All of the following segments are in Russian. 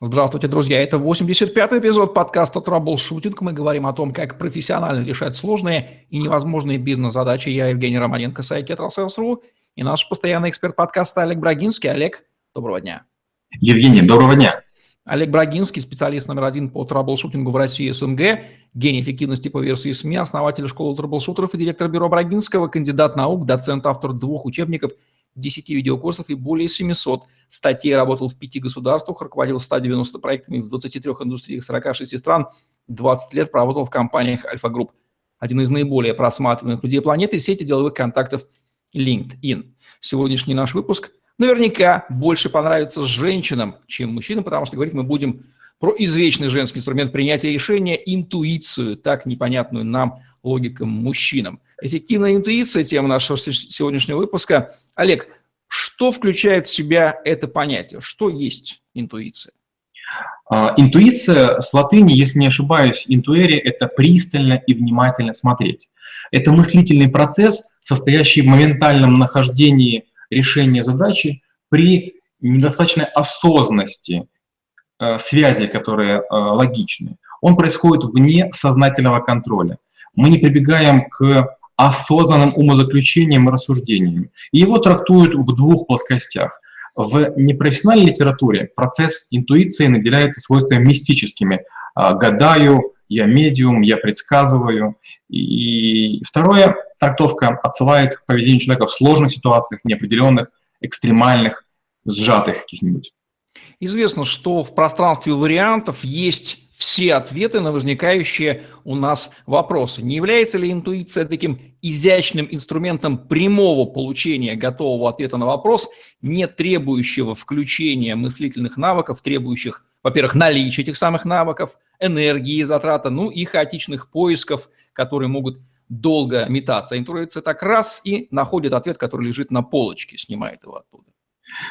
Здравствуйте, друзья. Это 85-й эпизод подкаста «Troubleshooting». Мы говорим о том, как профессионально решать сложные и невозможные бизнес-задачи. Я Евгений Романенко, сайт «Tetrasales.ru» и наш постоянный эксперт подкаста Олег Брагинский. Олег, доброго дня. Евгений, доброго дня. Олег Брагинский, специалист номер один по troubleshooting у в России и СНГ, гений эффективности по версии СМИ, основатель школы troubleshooter ов и директор бюро Брагинского, кандидат наук, доцент, автор двух учебников – 10 видеокурсов и более 700 статей, работал в пяти государствах, руководил 190 проектами в 23 индустриях 46 стран, 20 лет проработал в компаниях Альфа Групп. Один из наиболее просматриваемых людей планеты – сети деловых контактов LinkedIn. Сегодняшний наш выпуск наверняка больше понравится женщинам, чем мужчинам, потому что говорить мы будем про извечный женский инструмент принятия решения, интуицию, так непонятную нам логикам мужчинам. Эффективная интуиция – тема нашего сегодняшнего выпуска. Олег, что включает в себя это понятие? Что есть интуиция? А, интуиция с латыни, если не ошибаюсь, интуэри – это пристально и внимательно смотреть. Это мыслительный процесс, состоящий в моментальном нахождении решения задачи при недостаточной осознанности э, связи, которые э, логичны. Он происходит вне сознательного контроля. Мы не прибегаем к осознанным умозаключениям и рассуждениям. И его трактуют в двух плоскостях. В непрофессиональной литературе процесс интуиции наделяется свойствами мистическими. А, гадаю, я медиум, я предсказываю. И второе, трактовка отсылает к поведению человека в сложных ситуациях, неопределенных, экстремальных, сжатых каких-нибудь. Известно, что в пространстве вариантов есть все ответы на возникающие у нас вопросы. Не является ли интуиция таким изящным инструментом прямого получения готового ответа на вопрос, не требующего включения мыслительных навыков, требующих, во-первых, наличия этих самых навыков, энергии затрата, ну и хаотичных поисков, которые могут долго метаться. Интуиция так раз и находит ответ, который лежит на полочке, снимает его оттуда.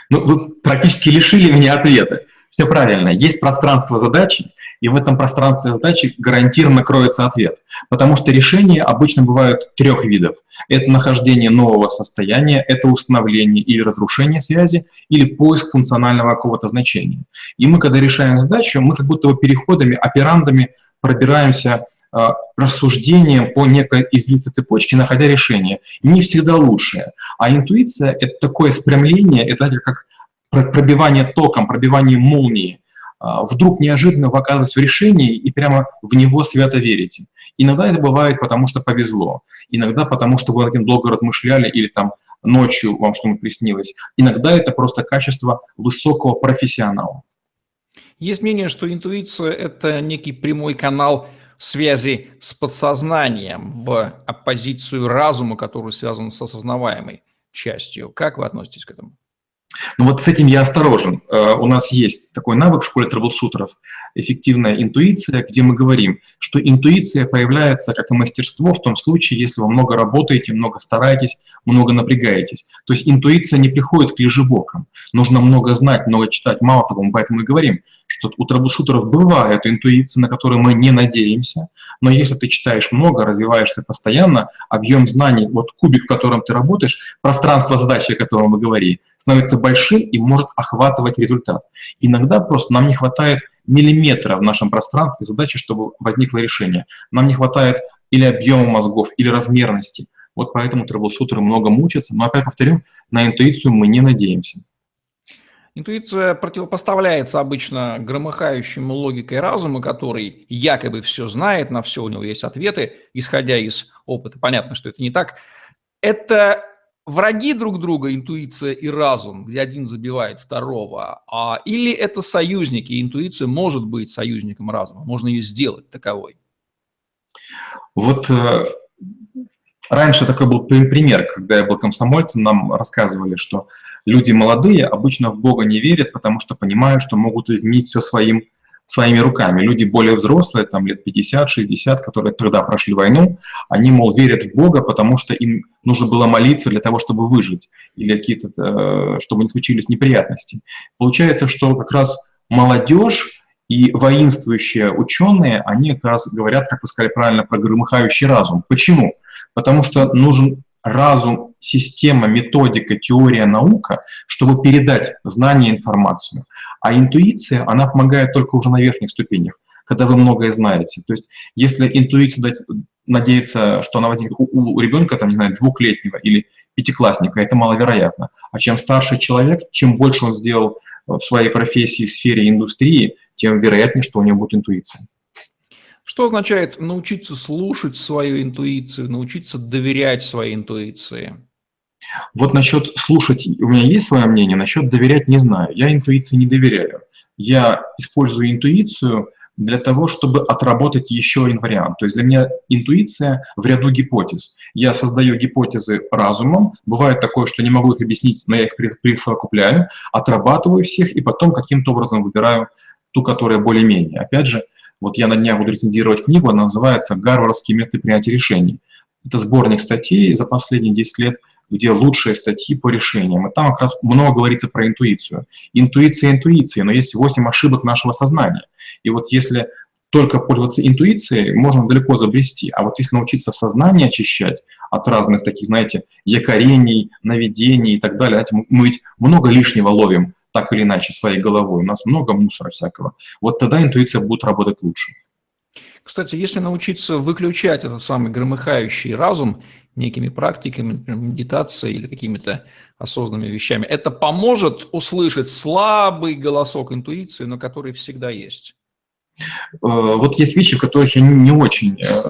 Ну, вы практически лишили меня ответа. Все правильно. Есть пространство задачи, и в этом пространстве задачи гарантированно кроется ответ. Потому что решения обычно бывают трех видов. Это нахождение нового состояния, это установление или разрушение связи, или поиск функционального какого-то значения. И мы, когда решаем задачу, мы как будто бы переходами, операндами пробираемся рассуждением по некой извилистой цепочке, находя решение. Не всегда лучшее. А интуиция — это такое спрямление, это как пробивание током, пробивание молнии. А, вдруг неожиданно вы оказываетесь в решении и прямо в него свято верите. Иногда это бывает, потому что повезло. Иногда потому, что вы над этим долго размышляли или там ночью вам что-нибудь приснилось. Иногда это просто качество высокого профессионала. Есть мнение, что интуиция – это некий прямой канал связи с подсознанием в оппозицию разума, который связан с осознаваемой частью. Как вы относитесь к этому? Ну вот с этим я осторожен. Э, у нас есть такой навык в школе трэблшутеров – эффективная интуиция, где мы говорим, что интуиция появляется как и мастерство в том случае, если вы много работаете, много стараетесь, много напрягаетесь. То есть интуиция не приходит к лежебокам. Нужно много знать, много читать. Мало того, мы поэтому и говорим, что у трэблшутеров бывает интуиция, на которую мы не надеемся, но если ты читаешь много, развиваешься постоянно, объем знаний, вот кубик, в котором ты работаешь, пространство задачи, о котором мы говорили, становится большим и может охватывать результат. Иногда просто нам не хватает миллиметра в нашем пространстве задачи, чтобы возникло решение. Нам не хватает или объема мозгов, или размерности. Вот поэтому трэблшутеры много мучатся. Но опять повторю, на интуицию мы не надеемся. Интуиция противопоставляется обычно громыхающему логикой разума, который якобы все знает, на все у него есть ответы, исходя из опыта. Понятно, что это не так. Это враги друг друга, интуиция и разум, где один забивает второго, а, или это союзники, интуиция может быть союзником разума, можно ее сделать таковой? Вот э, раньше такой был пример, когда я был комсомольцем, нам рассказывали, что люди молодые обычно в Бога не верят, потому что понимают, что могут изменить все своим своими руками. Люди более взрослые, там лет 50-60, которые тогда прошли войну, они, мол, верят в Бога, потому что им нужно было молиться для того, чтобы выжить, или какие-то, э, чтобы не случились неприятности. Получается, что как раз молодежь и воинствующие ученые, они как раз говорят, как вы сказали правильно, про громыхающий разум. Почему? Потому что нужен разум система, методика, теория, наука, чтобы передать знания, информацию. А интуиция, она помогает только уже на верхних ступенях, когда вы многое знаете. То есть если интуиция дать, надеяться, что она возникнет у, у ребенка, там, не знаю, двухлетнего или пятиклассника, это маловероятно. А чем старше человек, чем больше он сделал в своей профессии, сфере индустрии, тем вероятнее, что у него будет интуиция. Что означает научиться слушать свою интуицию, научиться доверять своей интуиции? Вот насчет слушать, у меня есть свое мнение, насчет доверять не знаю. Я интуиции не доверяю. Я использую интуицию для того, чтобы отработать еще один вариант. То есть для меня интуиция в ряду гипотез. Я создаю гипотезы разумом, бывает такое, что не могу их объяснить, но я их присовокупляю, отрабатываю всех и потом каким-то образом выбираю ту, которая более-менее. Опять же, вот я на днях буду рецензировать книгу, она называется «Гарвардские методы принятия решений». Это сборник статей за последние 10 лет, где лучшие статьи по решениям. И там как раз много говорится про интуицию. Интуиция интуиции, но есть 8 ошибок нашего сознания. И вот если только пользоваться интуицией, можно далеко забрести. А вот если научиться сознание очищать от разных таких, знаете, якорений, наведений и так далее, мы ведь много лишнего ловим так или иначе своей головой. У нас много мусора всякого. Вот тогда интуиция будет работать лучше. Кстати, если научиться выключать этот самый громыхающий разум некими практиками, например, медитацией или какими-то осознанными вещами, это поможет услышать слабый голосок интуиции, но который всегда есть. Э, вот есть вещи, в которых я не очень э,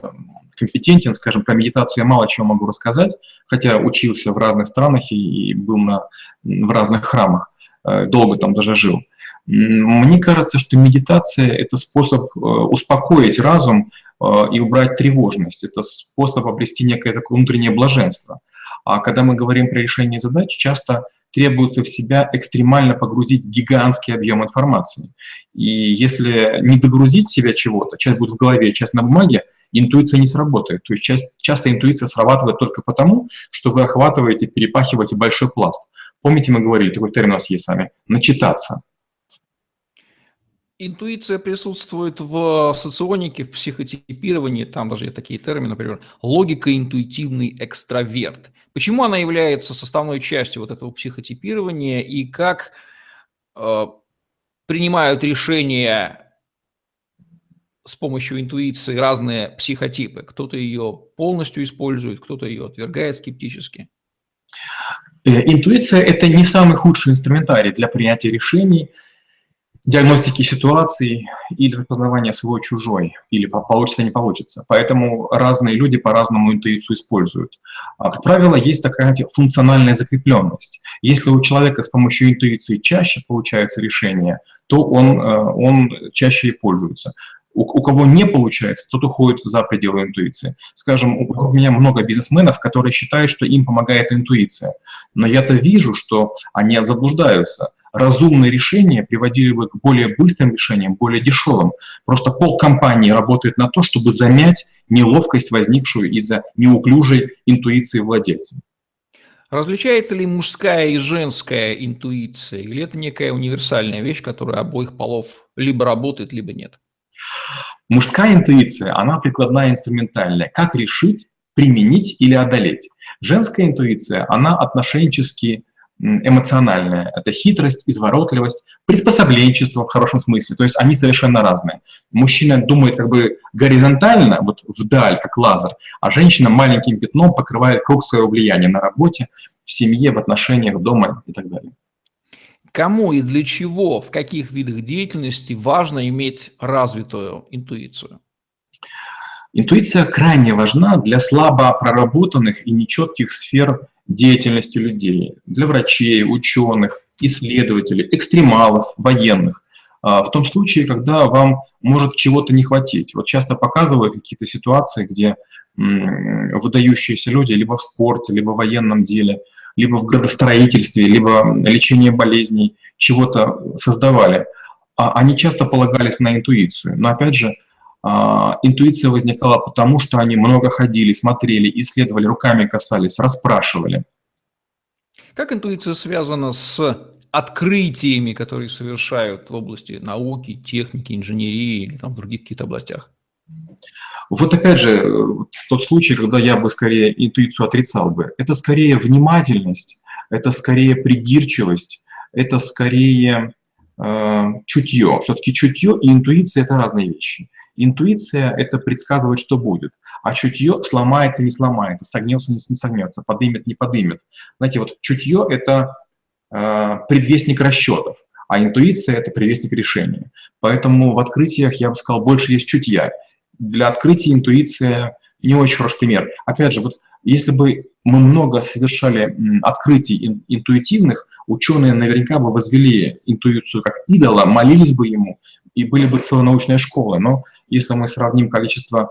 компетентен, скажем, про медитацию я мало чего могу рассказать, хотя учился в разных странах и был на, в разных храмах, долго там даже жил. Мне кажется, что медитация – это способ успокоить разум и убрать тревожность. Это способ обрести некое такое внутреннее блаженство. А когда мы говорим про решение задач, часто требуется в себя экстремально погрузить гигантский объем информации. И если не догрузить себя чего-то, часть будет в голове, часть на бумаге, интуиция не сработает. То есть часто интуиция срабатывает только потому, что вы охватываете, перепахиваете большой пласт. Помните, мы говорили, такой термин у нас есть сами, начитаться. Интуиция присутствует в соционике, в психотипировании, там даже есть такие термины, например, логико-интуитивный экстраверт. Почему она является составной частью вот этого психотипирования и как э, принимают решения с помощью интуиции разные психотипы? Кто-то ее полностью использует, кто-то ее отвергает скептически. Э, интуиция – это не самый худший инструментарий для принятия решений – диагностики ситуаций или распознавания свой-чужой, или получится, не получится. Поэтому разные люди по-разному интуицию используют. А, как правило, есть такая функциональная закрепленность. Если у человека с помощью интуиции чаще получается решение, то он, э, он чаще и пользуется. У, у кого не получается, тот уходит за пределы интуиции. Скажем, у меня много бизнесменов, которые считают, что им помогает интуиция. Но я-то вижу, что они заблуждаются – разумные решения приводили бы к более быстрым решениям, более дешевым. Просто пол компании работает на то, чтобы замять неловкость, возникшую из-за неуклюжей интуиции владельца. Различается ли мужская и женская интуиция, или это некая универсальная вещь, которая обоих полов либо работает, либо нет? Мужская интуиция, она прикладная, инструментальная. Как решить, применить или одолеть? Женская интуиция, она отношенчески эмоциональная. Это хитрость, изворотливость, приспособленчество в хорошем смысле. То есть они совершенно разные. Мужчина думает как бы горизонтально, вот вдаль, как лазер, а женщина маленьким пятном покрывает круг своего влияния на работе, в семье, в отношениях, дома и так далее. Кому и для чего, в каких видах деятельности важно иметь развитую интуицию? Интуиция крайне важна для слабо проработанных и нечетких сфер деятельности людей, для врачей, ученых, исследователей, экстремалов, военных. А, в том случае, когда вам может чего-то не хватить. Вот часто показывают какие-то ситуации, где выдающиеся люди либо в спорте, либо в военном деле, либо в градостроительстве, либо лечении болезней чего-то создавали. А они часто полагались на интуицию. Но опять же, а, интуиция возникала потому, что они много ходили, смотрели, исследовали, руками касались, расспрашивали. Как интуиция связана с открытиями, которые совершают в области науки, техники, инженерии или там в других каких-то областях? Вот опять же, тот случай, когда я бы скорее интуицию отрицал бы, это скорее внимательность, это скорее придирчивость, это скорее э, чутье. Все-таки чутье и интуиция – это разные вещи. Интуиция – это предсказывать, что будет, а чутье сломается, не сломается, согнется, не согнется, подымет, не подымет. Знаете, вот чутье – это э, предвестник расчетов, а интуиция – это предвестник решения. Поэтому в открытиях, я бы сказал, больше есть чутья. Для открытия интуиция не очень хороший пример. Опять же, вот если бы мы много совершали открытий интуитивных, ученые наверняка бы возвели интуицию как идола, молились бы ему, и были бы целые научные школы. Но если мы сравним количество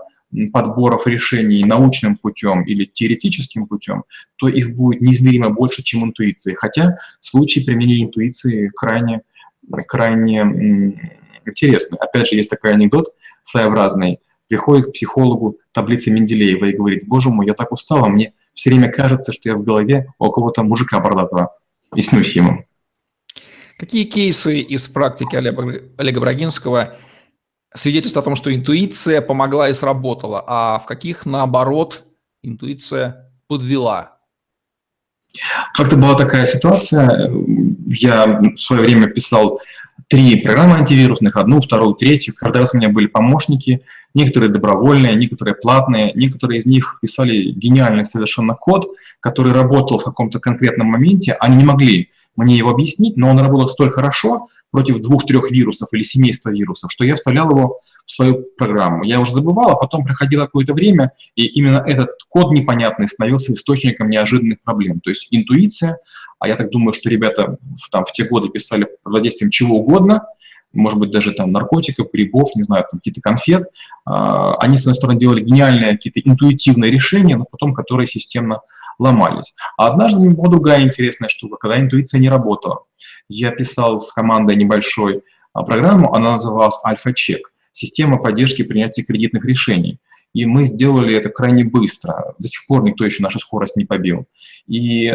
подборов решений научным путем или теоретическим путем, то их будет неизмеримо больше, чем интуиции. Хотя случаи применения интуиции крайне, крайне интересны. Опять же, есть такой анекдот своеобразный. Приходит к психологу таблица Менделеева и говорит, боже мой, я так устала, мне все время кажется, что я в голове у кого-то мужика бородатого и снюсь ему. Какие кейсы из практики Олега, Олега Брагинского свидетельствуют о том, что интуиция помогла и сработала, а в каких, наоборот, интуиция подвела? Как-то была такая ситуация, я в свое время писал три программы антивирусных, одну, вторую, третью. Каждый раз у меня были помощники, некоторые добровольные, некоторые платные. Некоторые из них писали гениальный совершенно код, который работал в каком-то конкретном моменте. Они не могли мне его объяснить, но он работал столь хорошо против двух-трех вирусов или семейства вирусов, что я вставлял его в свою программу. Я уже забывал, а потом проходило какое-то время, и именно этот код непонятный становился источником неожиданных проблем. То есть интуиция, а я так думаю, что ребята там в те годы писали под воздействием чего угодно, может быть, даже там наркотиков, грибов, не знаю, там какие-то конфет. А, они, с одной стороны, делали гениальные какие-то интуитивные решения, но потом которые системно ломались. А однажды меня была другая интересная штука, когда интуиция не работала. Я писал с командой небольшой а, программу, она называлась «Альфа-чек» – система поддержки принятия кредитных решений. И мы сделали это крайне быстро. До сих пор никто еще нашу скорость не побил. И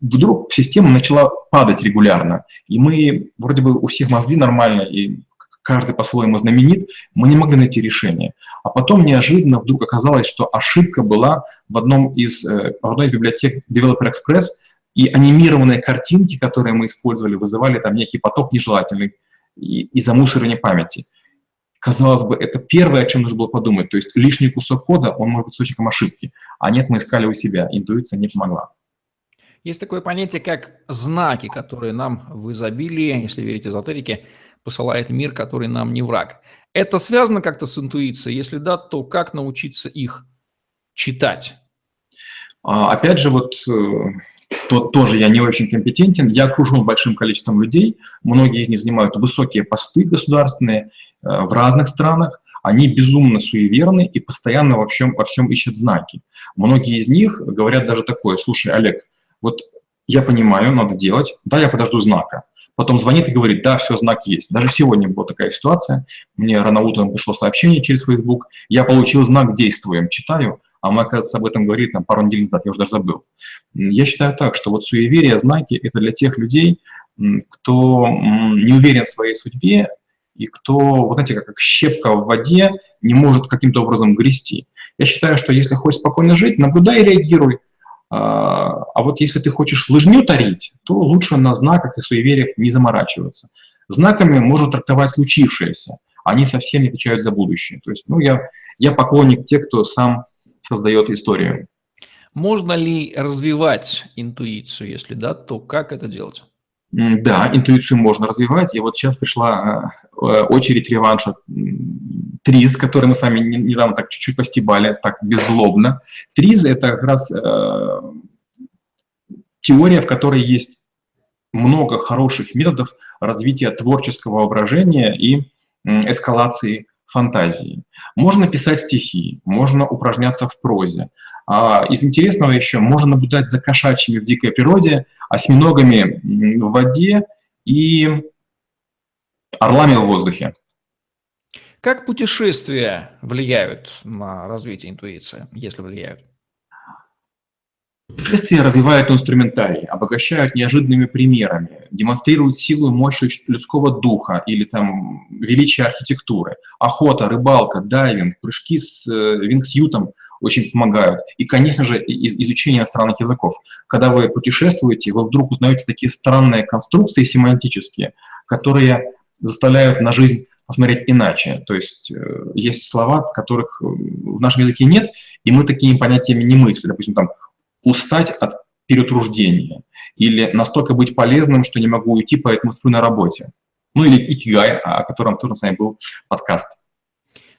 вдруг система начала падать регулярно. И мы, вроде бы у всех мозги нормально, и каждый по-своему знаменит, мы не могли найти решение. А потом неожиданно вдруг оказалось, что ошибка была в, одном из, э, в одной из библиотек Developer Express, и анимированные картинки, которые мы использовали, вызывали там некий поток нежелательный и, и замусоривание памяти. Казалось бы, это первое, о чем нужно было подумать. То есть лишний кусок кода, он может быть источником ошибки. А нет, мы искали у себя. Интуиция не помогла. Есть такое понятие, как знаки, которые нам в изобилии, если верить эзотерике, посылает мир, который нам не враг. Это связано как-то с интуицией? Если да, то как научиться их читать? А, опять же, вот э, то, тоже я не очень компетентен. Я окружен большим количеством людей. Многие из них занимают высокие посты государственные э, в разных странах. Они безумно суеверны и постоянно во всем, во всем ищут знаки. Многие из них говорят даже такое, слушай, Олег, вот я понимаю, надо делать, да, я подожду знака потом звонит и говорит, да, все, знак есть. Даже сегодня была такая ситуация, мне рано утром пришло сообщение через Facebook, я получил знак «Действуем», читаю, а он, оказывается, об этом говорит там, пару недель назад, я уже даже забыл. Я считаю так, что вот суеверие, знаки – это для тех людей, кто не уверен в своей судьбе и кто, вот знаете, как щепка в воде, не может каким-то образом грести. Я считаю, что если хочешь спокойно жить, наблюдай и реагируй. А, а вот если ты хочешь лыжню тарить, то лучше на знаках и суевериях не заморачиваться. Знаками можно трактовать случившееся, они совсем не отвечают за будущее. То есть, ну, я, я поклонник тех, кто сам создает историю. Можно ли развивать интуицию? Если да, то как это делать? Да, интуицию можно развивать. И вот сейчас пришла э, очередь реванша Триз, который мы с вами недавно так чуть-чуть постебали, так беззлобно. Триз – это как раз э, теория, в которой есть много хороших методов развития творческого воображения и эскалации фантазии. Можно писать стихи, можно упражняться в прозе. А из интересного еще можно наблюдать за кошачьими в дикой природе, осьминогами в воде и орлами в воздухе. Как путешествия влияют на развитие интуиции, если влияют? Путешествия развивают инструментарий, обогащают неожиданными примерами, демонстрируют силу и мощь людского духа или там величие архитектуры. Охота, рыбалка, дайвинг, прыжки с э, вингсютом очень помогают. И, конечно же, изучение иностранных языков. Когда вы путешествуете, вы вдруг узнаете такие странные конструкции семантические, которые заставляют на жизнь посмотреть иначе. То есть э, есть слова, которых в нашем языке нет, и мы такими понятиями не мыслим. Допустим, там устать от перетруждения или настолько быть полезным, что не могу уйти, поэтому сплю на работе. Ну или икигай, о котором тоже с вами был подкаст.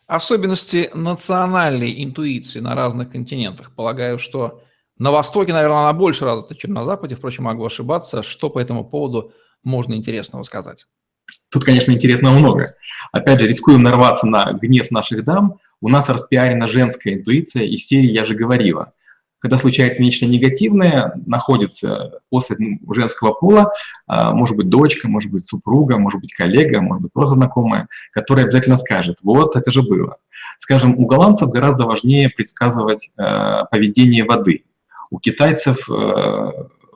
Особенности национальной интуиции на разных континентах. Полагаю, что на Востоке, наверное, она больше развита, чем на Западе. Впрочем, могу ошибаться. Что по этому поводу можно интересного сказать? Тут, конечно, интересно много. Опять же, рискуем нарваться на гнев наших дам. У нас распиарена женская интуиция из серии «Я же говорила» когда случается нечто негативное, находится после женского пола, а, может быть, дочка, может быть, супруга, может быть, коллега, может быть, просто знакомая, которая обязательно скажет, вот это же было. Скажем, у голландцев гораздо важнее предсказывать э, поведение воды. У китайцев э,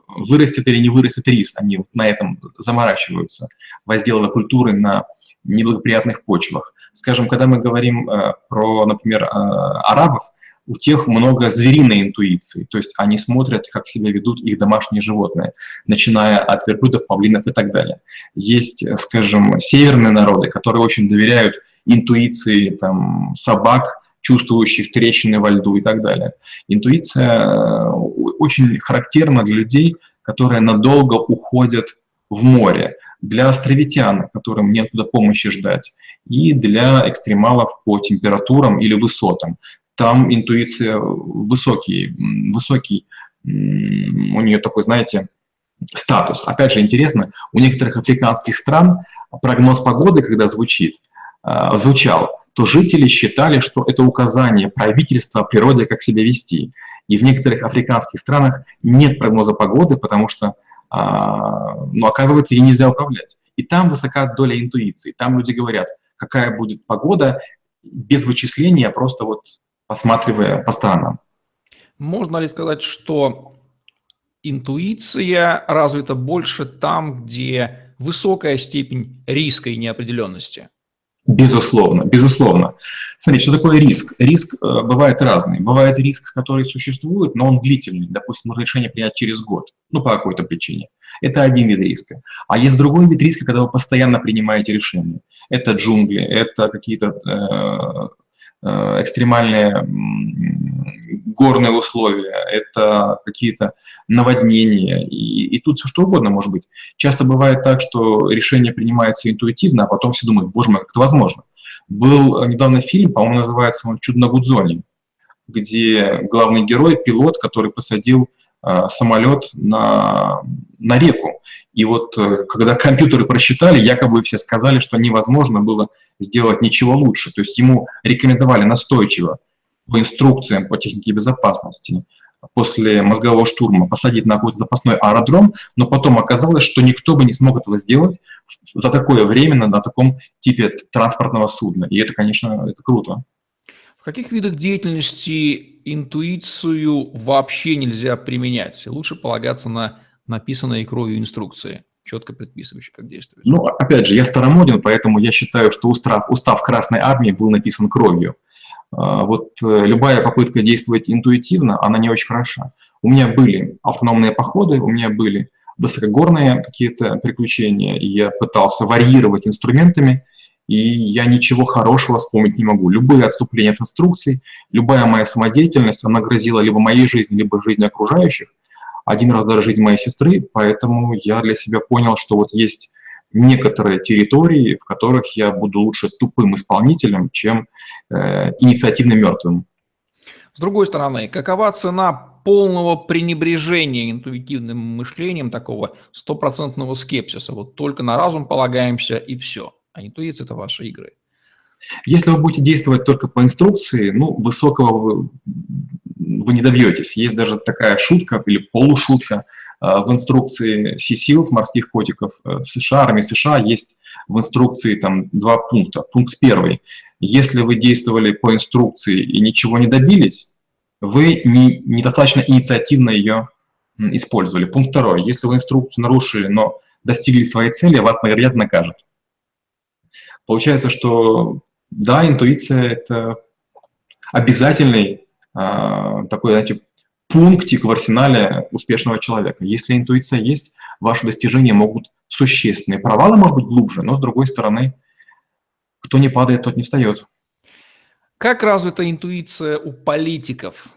вырастет или не вырастет рис, они на этом заморачиваются, возделывая культуры на неблагоприятных почвах. Скажем, когда мы говорим э, про, например, арабов, у тех много звериной интуиции, то есть они смотрят, как себя ведут их домашние животные, начиная от верблюдов, павлинов и так далее. Есть, скажем, северные народы, которые очень доверяют интуиции там, собак, чувствующих трещины во льду и так далее. Интуиция э, очень характерна для людей, которые надолго уходят в море, для островитян, которым нет туда помощи ждать, и для экстремалов по температурам или высотам там интуиция высокий, высокий, у нее такой, знаете, статус. Опять же, интересно, у некоторых африканских стран прогноз погоды, когда звучит, а, звучал, то жители считали, что это указание правительства природе, как себя вести. И в некоторых африканских странах нет прогноза погоды, потому что, а, ну, оказывается, ей нельзя управлять. И там высока доля интуиции. Там люди говорят, какая будет погода, без вычисления, просто вот посматривая по сторонам. Можно ли сказать, что интуиция развита больше там, где высокая степень риска и неопределенности? Безусловно, безусловно. Смотрите, что такое риск? Риск э, бывает разный. Бывает риск, который существует, но он длительный. Допустим, можно решение принять через год, ну, по какой-то причине. Это один вид риска. А есть другой вид риска, когда вы постоянно принимаете решения. Это джунгли, это какие-то Э, экстремальные горные условия, это какие-то наводнения, и, и тут все что угодно может быть. Часто бывает так, что решение принимается интуитивно, а потом все думают, боже мой, как это возможно. Был недавно фильм, по-моему, называется он «Чудо на Гудзоне», где главный герой, пилот, который посадил э, самолет на, на реку. И вот э, когда компьютеры просчитали, якобы все сказали, что невозможно было сделать ничего лучше. То есть ему рекомендовали настойчиво по инструкциям по технике безопасности после мозгового штурма посадить на какой-то запасной аэродром, но потом оказалось, что никто бы не смог этого сделать за такое время на таком типе транспортного судна. И это, конечно, это круто. В каких видах деятельности интуицию вообще нельзя применять? Лучше полагаться на написанные кровью инструкции четко предписывающий, как действовать. Ну, опять же, я старомоден, поэтому я считаю, что устав, устав Красной Армии был написан кровью. А, вот э, любая попытка действовать интуитивно, она не очень хороша. У меня были автономные походы, у меня были высокогорные какие-то приключения, и я пытался варьировать инструментами, и я ничего хорошего вспомнить не могу. Любые отступления от инструкций, любая моя самодеятельность, она грозила либо моей жизни, либо жизни окружающих один раз даже жизнь моей сестры, поэтому я для себя понял, что вот есть некоторые территории, в которых я буду лучше тупым исполнителем, чем э, инициативно мертвым. С другой стороны, какова цена полного пренебрежения интуитивным мышлением, такого стопроцентного скепсиса? Вот только на разум полагаемся и все. А интуиция – это ваши игры. Если вы будете действовать только по инструкции, ну, высокого вы не добьетесь. Есть даже такая шутка или полушутка э, в инструкции Sea с морских котиков э, США, армии США есть в инструкции там два пункта. Пункт первый. Если вы действовали по инструкции и ничего не добились, вы не, недостаточно инициативно ее использовали. Пункт второй. Если вы инструкцию нарушили, но достигли своей цели, вас, вероятно, накажут. Получается, что да, интуиция – это обязательный такой, знаете, пунктик в арсенале успешного человека. Если интуиция есть, ваши достижения могут существенные. Провалы, может быть, глубже, но, с другой стороны, кто не падает, тот не встает. Как развита интуиция у политиков?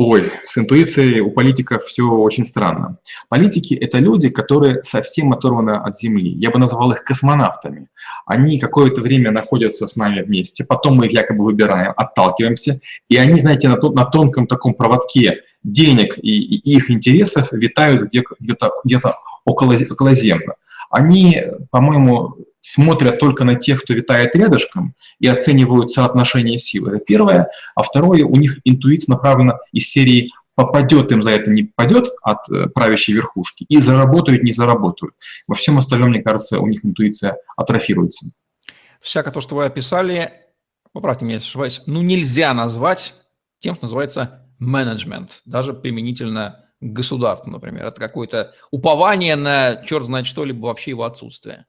Ой, с интуицией у политиков все очень странно. Политики – это люди, которые совсем оторваны от Земли. Я бы назвал их космонавтами. Они какое-то время находятся с нами вместе, потом мы их якобы выбираем, отталкиваемся, и они, знаете, на, на тонком таком проводке денег и, и их интересов витают где-то где где около, околоземно. Они, по-моему, смотрят только на тех, кто витает рядышком, и оценивают соотношение сил. Это первое. А второе, у них интуиция направлена из серии попадет им за это, не попадет от э, правящей верхушки, и заработают, не заработают. Во всем остальном, мне кажется, у них интуиция атрофируется. Всякое то, что вы описали, поправьте меня, если ошибаюсь, ну нельзя назвать тем, что называется менеджмент, даже применительно к государству, например. Это какое-то упование на черт знает что, либо вообще его отсутствие.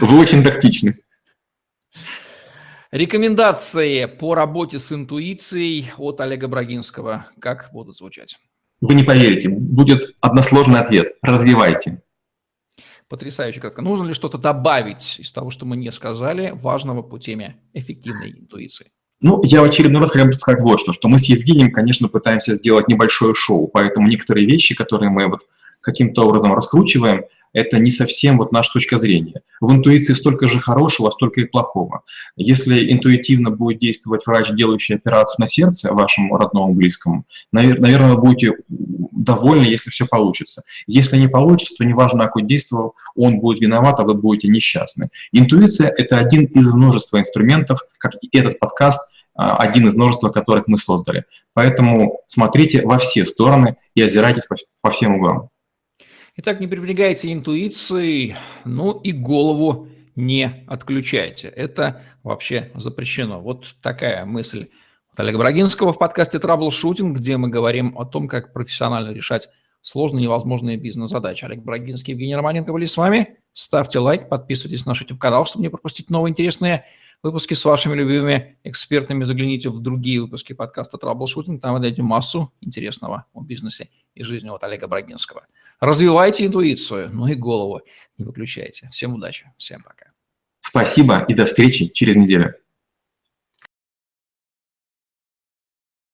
Вы очень тактичны. Рекомендации по работе с интуицией от Олега Брагинского. Как будут звучать? Вы не поверите, будет односложный ответ. Развивайте. Потрясающе кратко. Нужно ли что-то добавить из того, что мы не сказали, важного по теме эффективной интуиции? Ну, я в очередной раз хочу сказать вот что, что мы с Евгением, конечно, пытаемся сделать небольшое шоу, поэтому некоторые вещи, которые мы вот каким-то образом раскручиваем, это не совсем вот наша точка зрения. В интуиции столько же хорошего, столько и плохого. Если интуитивно будет действовать врач, делающий операцию на сердце вашему родному близкому, наверное, вы будете довольны, если все получится. Если не получится, то неважно, как он действовал, он будет виноват, а вы будете несчастны. Интуиция – это один из множества инструментов, как и этот подкаст, а, один из множества, которых мы создали. Поэтому смотрите во все стороны и озирайтесь по, по всем углам. Итак, не пренебрегайте интуицией, ну и голову не отключайте. Это вообще запрещено. Вот такая мысль от Олега Брагинского в подкасте «Траблшутинг», где мы говорим о том, как профессионально решать сложные невозможные бизнес-задачи. Олег Брагинский, Евгений Романенко были с вами. Ставьте лайк, подписывайтесь на наш YouTube-канал, чтобы не пропустить новые интересные выпуски с вашими любимыми экспертами. Загляните в другие выпуски подкаста «Траблшутинг». Там вы найдете массу интересного о бизнесе и жизни от Олега Брагинского. Развивайте интуицию, ну и голову не выключайте. Всем удачи, всем пока. Спасибо и до встречи через неделю.